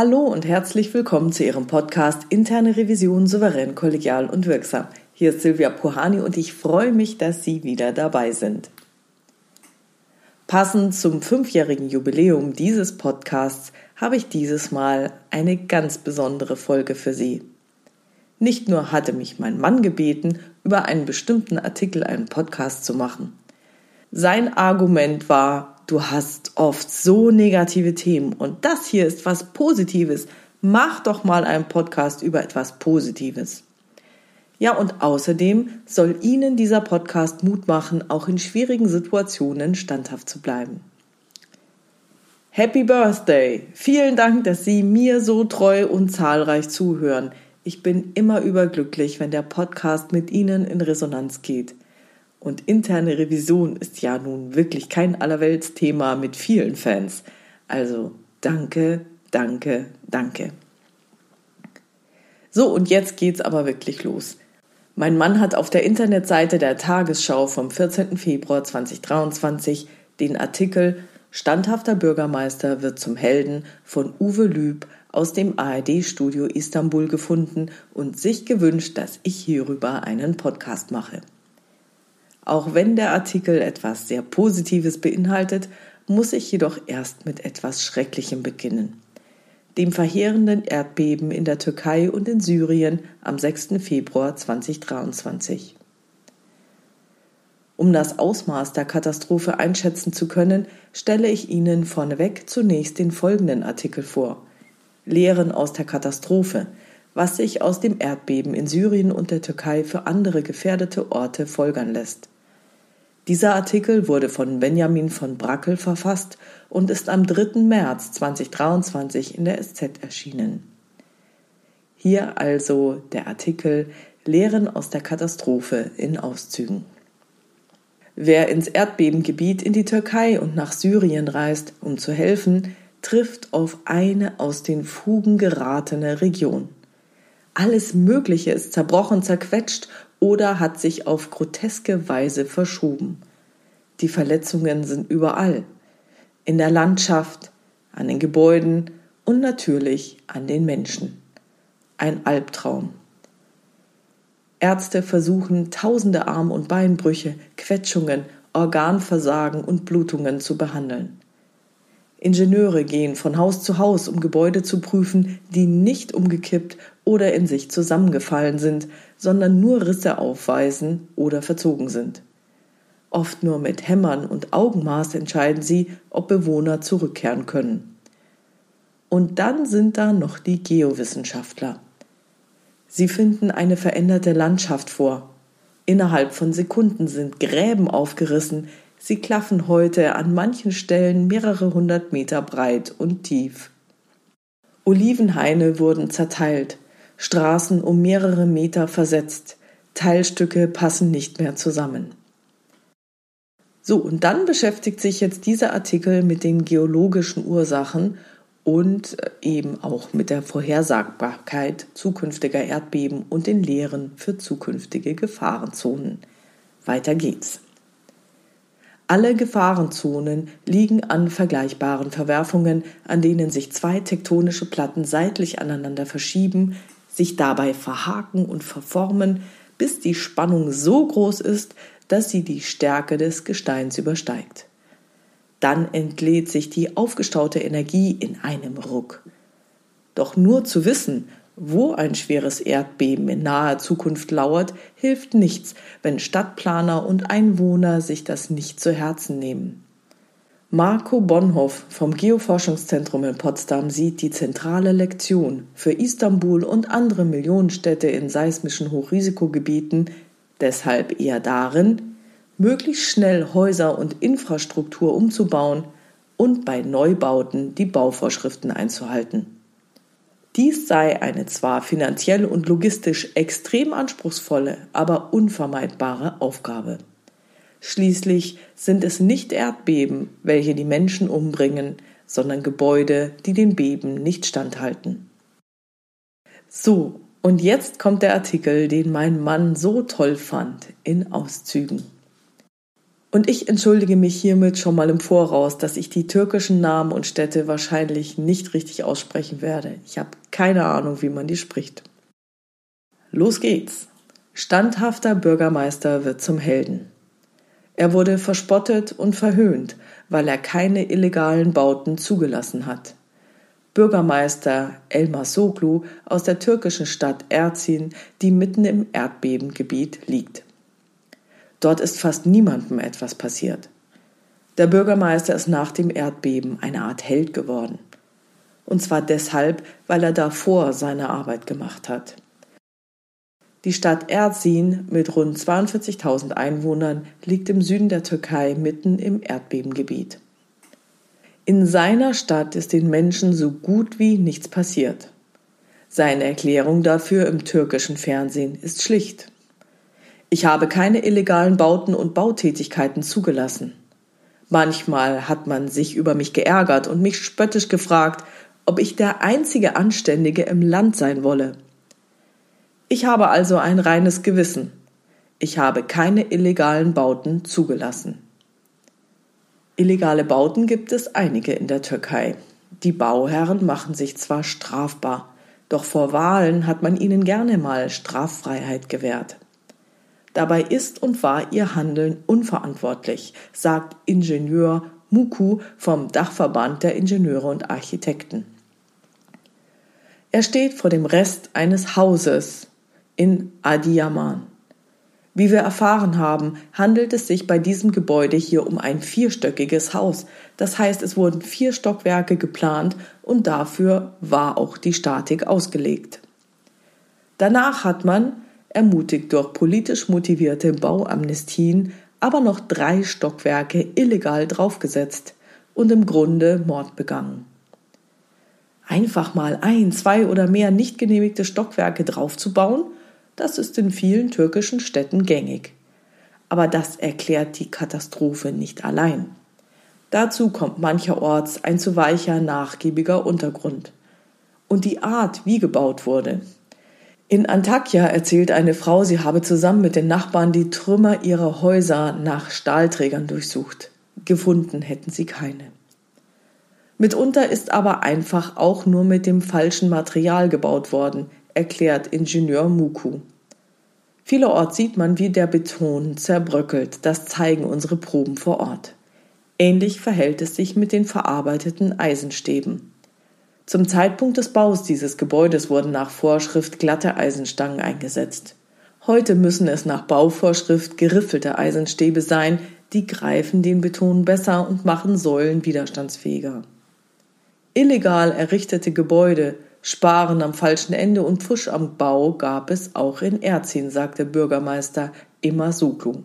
Hallo und herzlich willkommen zu Ihrem Podcast Interne Revision souverän, kollegial und wirksam. Hier ist Silvia Puhani und ich freue mich, dass Sie wieder dabei sind. Passend zum fünfjährigen Jubiläum dieses Podcasts habe ich dieses Mal eine ganz besondere Folge für Sie. Nicht nur hatte mich mein Mann gebeten, über einen bestimmten Artikel einen Podcast zu machen. Sein Argument war, du hast oft so negative Themen und das hier ist was Positives. Mach doch mal einen Podcast über etwas Positives. Ja, und außerdem soll Ihnen dieser Podcast Mut machen, auch in schwierigen Situationen standhaft zu bleiben. Happy Birthday! Vielen Dank, dass Sie mir so treu und zahlreich zuhören. Ich bin immer überglücklich, wenn der Podcast mit Ihnen in Resonanz geht. Und interne Revision ist ja nun wirklich kein Allerweltsthema mit vielen Fans. Also danke, danke, danke. So, und jetzt geht's aber wirklich los. Mein Mann hat auf der Internetseite der Tagesschau vom 14. Februar 2023 den Artikel Standhafter Bürgermeister wird zum Helden von Uwe Lüb aus dem ARD-Studio Istanbul gefunden und sich gewünscht, dass ich hierüber einen Podcast mache. Auch wenn der Artikel etwas sehr Positives beinhaltet, muss ich jedoch erst mit etwas Schrecklichem beginnen. Dem verheerenden Erdbeben in der Türkei und in Syrien am 6. Februar 2023. Um das Ausmaß der Katastrophe einschätzen zu können, stelle ich Ihnen vorneweg zunächst den folgenden Artikel vor. Lehren aus der Katastrophe, was sich aus dem Erdbeben in Syrien und der Türkei für andere gefährdete Orte folgern lässt. Dieser Artikel wurde von Benjamin von Brackel verfasst und ist am 3. März 2023 in der SZ erschienen. Hier also der Artikel Lehren aus der Katastrophe in Auszügen. Wer ins Erdbebengebiet in die Türkei und nach Syrien reist, um zu helfen, trifft auf eine aus den Fugen geratene Region. Alles Mögliche ist zerbrochen, zerquetscht oder hat sich auf groteske Weise verschoben. Die Verletzungen sind überall. In der Landschaft, an den Gebäuden und natürlich an den Menschen. Ein Albtraum. Ärzte versuchen, tausende Arm- und Beinbrüche, Quetschungen, Organversagen und Blutungen zu behandeln. Ingenieure gehen von Haus zu Haus, um Gebäude zu prüfen, die nicht umgekippt oder in sich zusammengefallen sind, sondern nur Risse aufweisen oder verzogen sind. Oft nur mit Hämmern und Augenmaß entscheiden sie, ob Bewohner zurückkehren können. Und dann sind da noch die Geowissenschaftler. Sie finden eine veränderte Landschaft vor. Innerhalb von Sekunden sind Gräben aufgerissen, Sie klaffen heute an manchen Stellen mehrere hundert Meter breit und tief. Olivenhaine wurden zerteilt, Straßen um mehrere Meter versetzt, Teilstücke passen nicht mehr zusammen. So, und dann beschäftigt sich jetzt dieser Artikel mit den geologischen Ursachen und eben auch mit der Vorhersagbarkeit zukünftiger Erdbeben und den Lehren für zukünftige Gefahrenzonen. Weiter geht's. Alle Gefahrenzonen liegen an vergleichbaren Verwerfungen, an denen sich zwei tektonische Platten seitlich aneinander verschieben, sich dabei verhaken und verformen, bis die Spannung so groß ist, dass sie die Stärke des Gesteins übersteigt. Dann entlädt sich die aufgestaute Energie in einem Ruck. Doch nur zu wissen, wo ein schweres Erdbeben in naher Zukunft lauert, hilft nichts, wenn Stadtplaner und Einwohner sich das nicht zu Herzen nehmen. Marco Bonhoff vom Geoforschungszentrum in Potsdam sieht die zentrale Lektion für Istanbul und andere Millionenstädte in seismischen Hochrisikogebieten deshalb eher darin, möglichst schnell Häuser und Infrastruktur umzubauen und bei Neubauten die Bauvorschriften einzuhalten. Dies sei eine zwar finanziell und logistisch extrem anspruchsvolle, aber unvermeidbare Aufgabe. Schließlich sind es nicht Erdbeben, welche die Menschen umbringen, sondern Gebäude, die den Beben nicht standhalten. So, und jetzt kommt der Artikel, den mein Mann so toll fand, in Auszügen. Und ich entschuldige mich hiermit schon mal im Voraus, dass ich die türkischen Namen und Städte wahrscheinlich nicht richtig aussprechen werde. Ich habe keine Ahnung, wie man die spricht. Los geht's. Standhafter Bürgermeister wird zum Helden. Er wurde verspottet und verhöhnt, weil er keine illegalen Bauten zugelassen hat. Bürgermeister Elmar Soglu aus der türkischen Stadt Erzin, die mitten im Erdbebengebiet liegt. Dort ist fast niemandem etwas passiert. Der Bürgermeister ist nach dem Erdbeben eine Art Held geworden. Und zwar deshalb, weil er davor seine Arbeit gemacht hat. Die Stadt Erzin mit rund 42.000 Einwohnern liegt im Süden der Türkei mitten im Erdbebengebiet. In seiner Stadt ist den Menschen so gut wie nichts passiert. Seine Erklärung dafür im türkischen Fernsehen ist schlicht. Ich habe keine illegalen Bauten und Bautätigkeiten zugelassen. Manchmal hat man sich über mich geärgert und mich spöttisch gefragt, ob ich der einzige Anständige im Land sein wolle. Ich habe also ein reines Gewissen. Ich habe keine illegalen Bauten zugelassen. Illegale Bauten gibt es einige in der Türkei. Die Bauherren machen sich zwar strafbar, doch vor Wahlen hat man ihnen gerne mal Straffreiheit gewährt. Dabei ist und war ihr Handeln unverantwortlich, sagt Ingenieur Muku vom Dachverband der Ingenieure und Architekten. Er steht vor dem Rest eines Hauses in Adiyaman. Wie wir erfahren haben, handelt es sich bei diesem Gebäude hier um ein vierstöckiges Haus. Das heißt, es wurden vier Stockwerke geplant und dafür war auch die Statik ausgelegt. Danach hat man, ermutigt durch politisch motivierte Bauamnestien, aber noch drei Stockwerke illegal draufgesetzt und im Grunde Mord begangen. Einfach mal ein, zwei oder mehr nicht genehmigte Stockwerke draufzubauen, das ist in vielen türkischen Städten gängig. Aber das erklärt die Katastrophe nicht allein. Dazu kommt mancherorts ein zu weicher, nachgiebiger Untergrund. Und die Art, wie gebaut wurde, in Antakya erzählt eine Frau, sie habe zusammen mit den Nachbarn die Trümmer ihrer Häuser nach Stahlträgern durchsucht. Gefunden hätten sie keine. Mitunter ist aber einfach auch nur mit dem falschen Material gebaut worden, erklärt Ingenieur Muku. Vielerorts sieht man, wie der Beton zerbröckelt. Das zeigen unsere Proben vor Ort. Ähnlich verhält es sich mit den verarbeiteten Eisenstäben. Zum Zeitpunkt des Baus dieses Gebäudes wurden nach Vorschrift glatte Eisenstangen eingesetzt. Heute müssen es nach Bauvorschrift geriffelte Eisenstäbe sein, die greifen den Beton besser und machen Säulen widerstandsfähiger. Illegal errichtete Gebäude, Sparen am falschen Ende und Pfusch am Bau gab es auch in Erzin, sagte Bürgermeister Immer Suklu.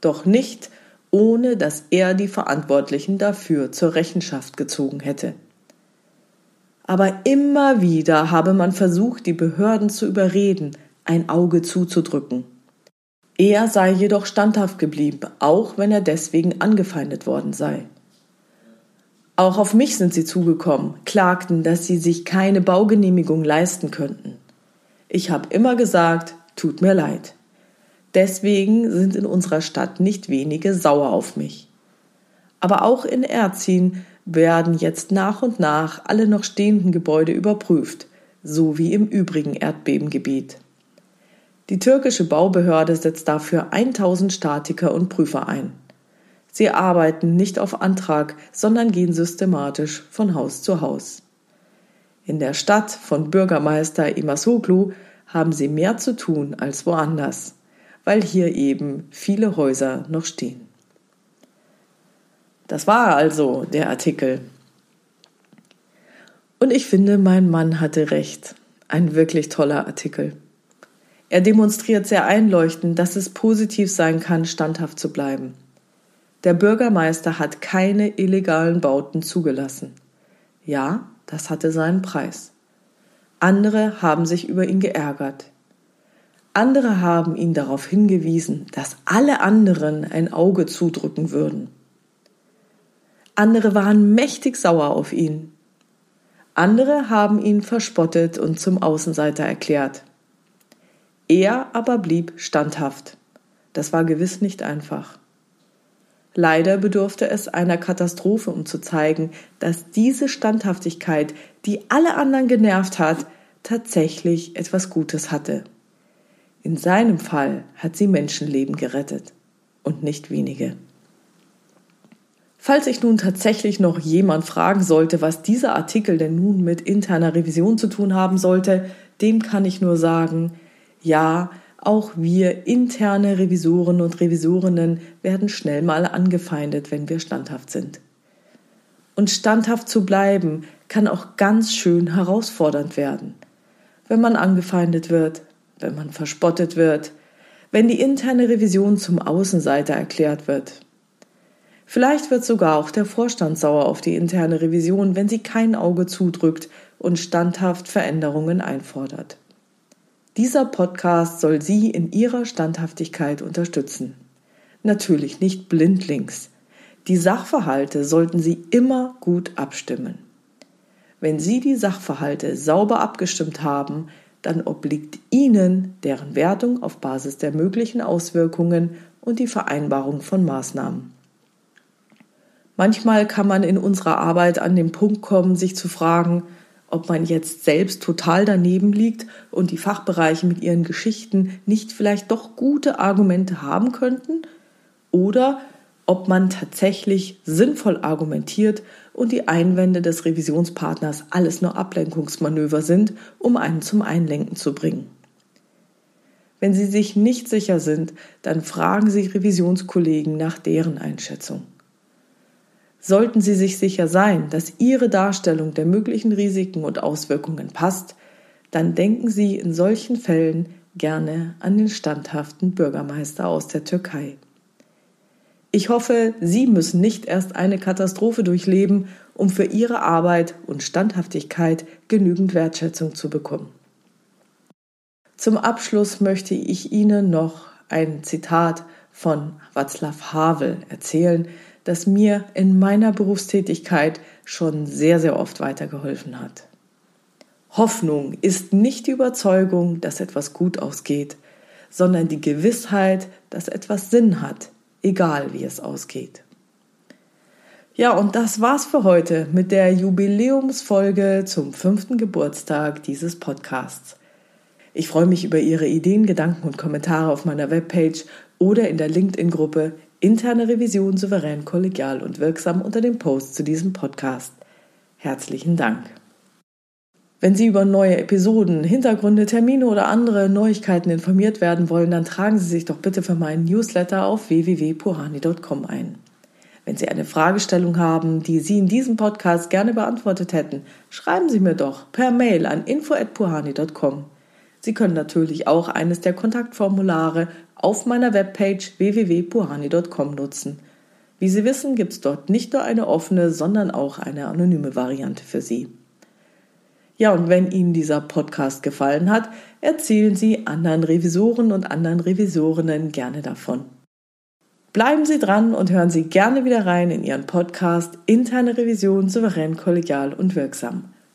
Doch nicht, ohne dass er die Verantwortlichen dafür zur Rechenschaft gezogen hätte aber immer wieder habe man versucht, die Behörden zu überreden, ein Auge zuzudrücken. Er sei jedoch standhaft geblieben, auch wenn er deswegen angefeindet worden sei. Auch auf mich sind sie zugekommen, klagten, dass sie sich keine Baugenehmigung leisten könnten. Ich habe immer gesagt, tut mir leid. Deswegen sind in unserer Stadt nicht wenige sauer auf mich. Aber auch in Erzin werden jetzt nach und nach alle noch stehenden Gebäude überprüft, so wie im übrigen Erdbebengebiet. Die türkische Baubehörde setzt dafür 1000 Statiker und Prüfer ein. Sie arbeiten nicht auf Antrag, sondern gehen systematisch von Haus zu Haus. In der Stadt von Bürgermeister Imasoglu haben sie mehr zu tun als woanders, weil hier eben viele Häuser noch stehen. Das war also der Artikel. Und ich finde, mein Mann hatte recht. Ein wirklich toller Artikel. Er demonstriert sehr einleuchtend, dass es positiv sein kann, standhaft zu bleiben. Der Bürgermeister hat keine illegalen Bauten zugelassen. Ja, das hatte seinen Preis. Andere haben sich über ihn geärgert. Andere haben ihn darauf hingewiesen, dass alle anderen ein Auge zudrücken würden. Andere waren mächtig sauer auf ihn. Andere haben ihn verspottet und zum Außenseiter erklärt. Er aber blieb standhaft. Das war gewiss nicht einfach. Leider bedurfte es einer Katastrophe, um zu zeigen, dass diese Standhaftigkeit, die alle anderen genervt hat, tatsächlich etwas Gutes hatte. In seinem Fall hat sie Menschenleben gerettet und nicht wenige. Falls sich nun tatsächlich noch jemand fragen sollte, was dieser Artikel denn nun mit interner Revision zu tun haben sollte, dem kann ich nur sagen, ja, auch wir interne Revisoren und Revisorinnen werden schnell mal angefeindet, wenn wir standhaft sind. Und standhaft zu bleiben kann auch ganz schön herausfordernd werden. Wenn man angefeindet wird, wenn man verspottet wird, wenn die interne Revision zum Außenseiter erklärt wird. Vielleicht wird sogar auch der Vorstand sauer auf die interne Revision, wenn sie kein Auge zudrückt und standhaft Veränderungen einfordert. Dieser Podcast soll Sie in Ihrer Standhaftigkeit unterstützen. Natürlich nicht blindlings. Die Sachverhalte sollten Sie immer gut abstimmen. Wenn Sie die Sachverhalte sauber abgestimmt haben, dann obliegt Ihnen deren Wertung auf Basis der möglichen Auswirkungen und die Vereinbarung von Maßnahmen. Manchmal kann man in unserer Arbeit an den Punkt kommen, sich zu fragen, ob man jetzt selbst total daneben liegt und die Fachbereiche mit ihren Geschichten nicht vielleicht doch gute Argumente haben könnten oder ob man tatsächlich sinnvoll argumentiert und die Einwände des Revisionspartners alles nur Ablenkungsmanöver sind, um einen zum Einlenken zu bringen. Wenn Sie sich nicht sicher sind, dann fragen Sie Revisionskollegen nach deren Einschätzung. Sollten Sie sich sicher sein, dass Ihre Darstellung der möglichen Risiken und Auswirkungen passt, dann denken Sie in solchen Fällen gerne an den standhaften Bürgermeister aus der Türkei. Ich hoffe, Sie müssen nicht erst eine Katastrophe durchleben, um für Ihre Arbeit und Standhaftigkeit genügend Wertschätzung zu bekommen. Zum Abschluss möchte ich Ihnen noch ein Zitat von Václav Havel erzählen, das mir in meiner Berufstätigkeit schon sehr, sehr oft weitergeholfen hat. Hoffnung ist nicht die Überzeugung, dass etwas gut ausgeht, sondern die Gewissheit, dass etwas Sinn hat, egal wie es ausgeht. Ja, und das war's für heute mit der Jubiläumsfolge zum fünften Geburtstag dieses Podcasts. Ich freue mich über Ihre Ideen, Gedanken und Kommentare auf meiner Webpage oder in der LinkedIn-Gruppe Interne Revision souverän, kollegial und wirksam unter dem Post zu diesem Podcast. Herzlichen Dank. Wenn Sie über neue Episoden, Hintergründe, Termine oder andere Neuigkeiten informiert werden wollen, dann tragen Sie sich doch bitte für meinen Newsletter auf www.puhani.com ein. Wenn Sie eine Fragestellung haben, die Sie in diesem Podcast gerne beantwortet hätten, schreiben Sie mir doch per Mail an info@puhani.com. Sie können natürlich auch eines der Kontaktformulare auf meiner Webpage www.puhani.com nutzen. Wie Sie wissen, gibt es dort nicht nur eine offene, sondern auch eine anonyme Variante für Sie. Ja, und wenn Ihnen dieser Podcast gefallen hat, erzählen Sie anderen Revisoren und anderen Revisorinnen gerne davon. Bleiben Sie dran und hören Sie gerne wieder rein in Ihren Podcast Interne Revision souverän, kollegial und wirksam.